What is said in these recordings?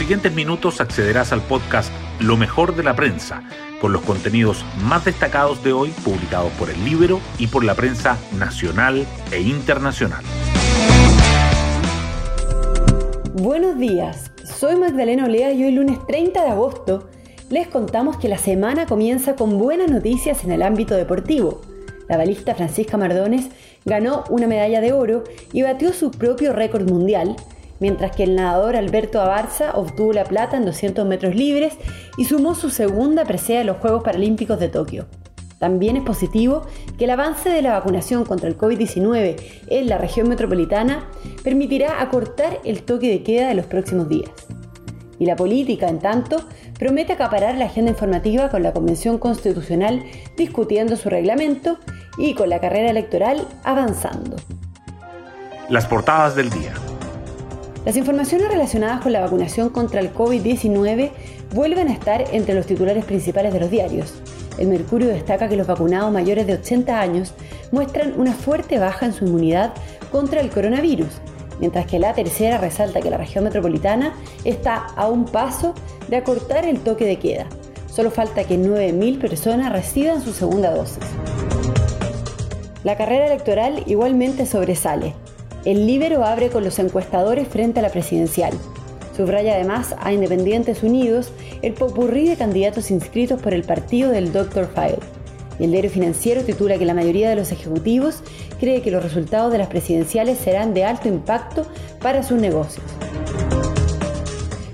siguientes minutos accederás al podcast Lo mejor de la prensa, con los contenidos más destacados de hoy publicados por el Libro y por la prensa nacional e internacional. Buenos días, soy Magdalena Olea y hoy lunes 30 de agosto les contamos que la semana comienza con buenas noticias en el ámbito deportivo. La balista Francisca Mardones ganó una medalla de oro y batió su propio récord mundial, mientras que el nadador Alberto Abarza obtuvo la plata en 200 metros libres y sumó su segunda presea en los Juegos Paralímpicos de Tokio. También es positivo que el avance de la vacunación contra el COVID-19 en la región metropolitana permitirá acortar el toque de queda de los próximos días. Y la política, en tanto, promete acaparar la agenda informativa con la Convención Constitucional discutiendo su reglamento y con la carrera electoral avanzando. Las portadas del día. Las informaciones relacionadas con la vacunación contra el COVID-19 vuelven a estar entre los titulares principales de los diarios. El Mercurio destaca que los vacunados mayores de 80 años muestran una fuerte baja en su inmunidad contra el coronavirus mientras que la tercera resalta que la región metropolitana está a un paso de acortar el toque de queda. Solo falta que 9.000 personas reciban su segunda dosis. La carrera electoral igualmente sobresale. El Libero abre con los encuestadores frente a la presidencial. Subraya además a Independientes Unidos el popurrí de candidatos inscritos por el partido del Dr. File el diario financiero titula que la mayoría de los ejecutivos cree que los resultados de las presidenciales serán de alto impacto para sus negocios.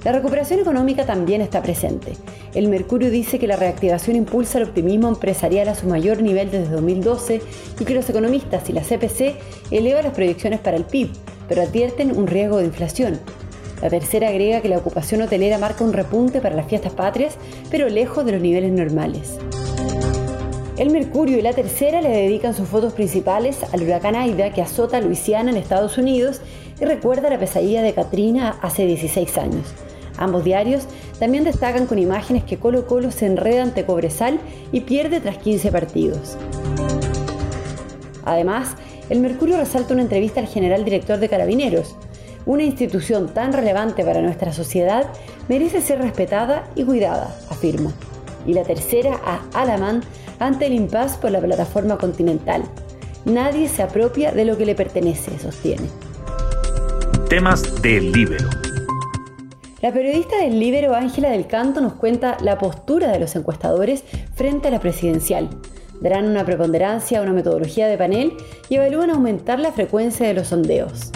La recuperación económica también está presente. El Mercurio dice que la reactivación impulsa el optimismo empresarial a su mayor nivel desde 2012 y que los economistas y la CPC elevan las proyecciones para el PIB, pero advierten un riesgo de inflación. La tercera agrega que la ocupación hotelera marca un repunte para las fiestas patrias, pero lejos de los niveles normales. El Mercurio y la Tercera le dedican sus fotos principales al huracán Aida que azota a Luisiana en Estados Unidos y recuerda la pesadilla de Katrina hace 16 años. Ambos diarios también destacan con imágenes que Colo Colo se enreda ante Cobresal y pierde tras 15 partidos. Además, el Mercurio resalta una entrevista al general director de Carabineros. Una institución tan relevante para nuestra sociedad merece ser respetada y cuidada, afirma. Y la tercera a Alamán ante el impasse por la plataforma continental. Nadie se apropia de lo que le pertenece, sostiene. Temas del Libero. La periodista del Libero Ángela del Canto nos cuenta la postura de los encuestadores frente a la presidencial. Darán una preponderancia a una metodología de panel y evalúan aumentar la frecuencia de los sondeos.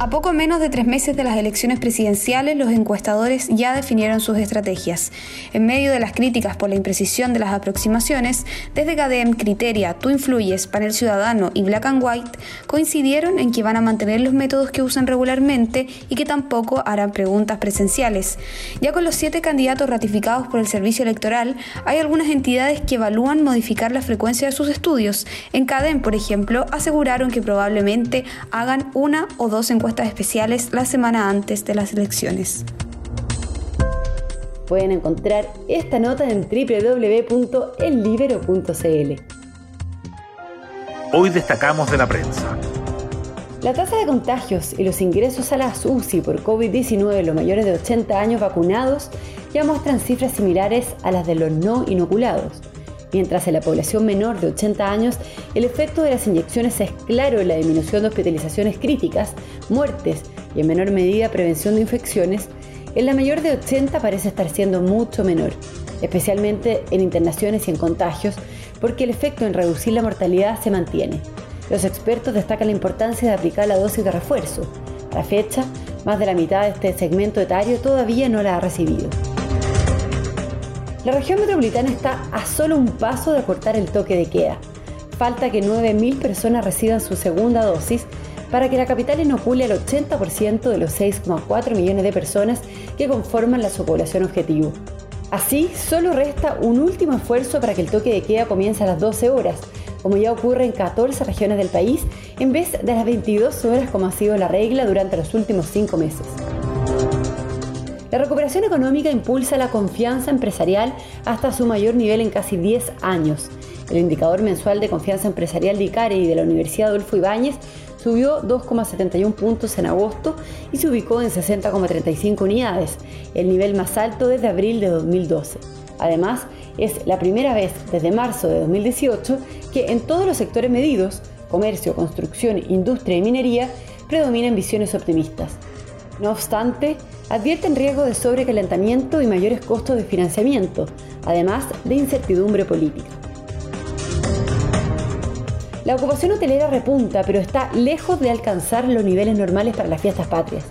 A poco menos de tres meses de las elecciones presidenciales, los encuestadores ya definieron sus estrategias. En medio de las críticas por la imprecisión de las aproximaciones, desde CADEM, Criteria, Tú Influyes, Panel Ciudadano y Black and White coincidieron en que van a mantener los métodos que usan regularmente y que tampoco harán preguntas presenciales. Ya con los siete candidatos ratificados por el Servicio Electoral, hay algunas entidades que evalúan modificar la frecuencia de sus estudios. En CADEM, por ejemplo, aseguraron que probablemente hagan una o dos encuestas especiales la semana antes de las elecciones. Pueden encontrar esta nota en www.ellibero.cl. Hoy destacamos de la prensa. La tasa de contagios y los ingresos a la UCI por COVID-19 en los mayores de 80 años vacunados ya muestran cifras similares a las de los no inoculados. Mientras en la población menor de 80 años el efecto de las inyecciones es claro en la disminución de hospitalizaciones críticas, muertes y en menor medida prevención de infecciones, en la mayor de 80 parece estar siendo mucho menor, especialmente en internaciones y en contagios, porque el efecto en reducir la mortalidad se mantiene. Los expertos destacan la importancia de aplicar la dosis de refuerzo. A la fecha, más de la mitad de este segmento etario todavía no la ha recibido. La región metropolitana está a solo un paso de acortar el toque de queda. Falta que 9.000 personas reciban su segunda dosis para que la capital inocule al 80% de los 6,4 millones de personas que conforman la su población objetivo. Así, solo resta un último esfuerzo para que el toque de queda comience a las 12 horas, como ya ocurre en 14 regiones del país, en vez de las 22 horas como ha sido la regla durante los últimos 5 meses. La recuperación económica impulsa la confianza empresarial hasta su mayor nivel en casi 10 años. El indicador mensual de confianza empresarial de ICARE y de la Universidad Adolfo Ibáñez subió 2,71 puntos en agosto y se ubicó en 60,35 unidades, el nivel más alto desde abril de 2012. Además, es la primera vez desde marzo de 2018 que en todos los sectores medidos, comercio, construcción, industria y minería, predominan visiones optimistas. No obstante, advierten riesgo de sobrecalentamiento y mayores costos de financiamiento, además de incertidumbre política. La ocupación hotelera repunta, pero está lejos de alcanzar los niveles normales para las fiestas patrias.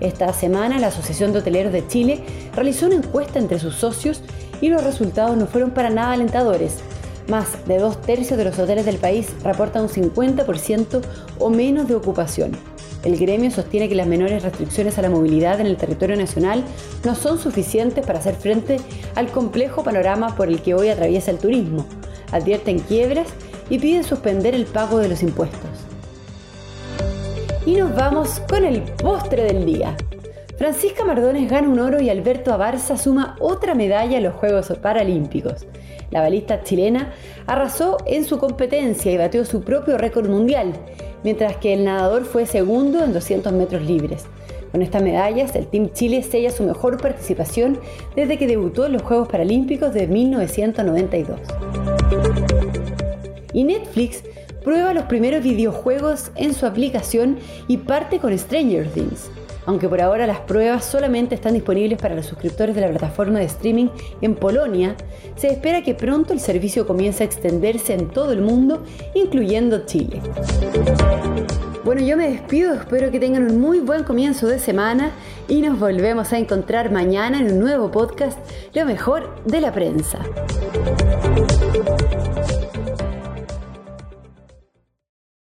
Esta semana la Asociación de Hoteleros de Chile realizó una encuesta entre sus socios y los resultados no fueron para nada alentadores. Más de dos tercios de los hoteles del país reportan un 50% o menos de ocupación. El gremio sostiene que las menores restricciones a la movilidad en el territorio nacional no son suficientes para hacer frente al complejo panorama por el que hoy atraviesa el turismo. Advierten quiebras y piden suspender el pago de los impuestos. Y nos vamos con el postre del día. Francisca Mardones gana un oro y Alberto Abarza suma otra medalla en los Juegos Paralímpicos. La balista chilena arrasó en su competencia y batió su propio récord mundial, mientras que el nadador fue segundo en 200 metros libres. Con estas medallas, el Team Chile sella su mejor participación desde que debutó en los Juegos Paralímpicos de 1992. Y Netflix prueba los primeros videojuegos en su aplicación y parte con Stranger Things aunque por ahora las pruebas solamente están disponibles para los suscriptores de la plataforma de streaming en Polonia, se espera que pronto el servicio comience a extenderse en todo el mundo, incluyendo Chile. Bueno, yo me despido, espero que tengan un muy buen comienzo de semana y nos volvemos a encontrar mañana en un nuevo podcast, Lo mejor de la prensa.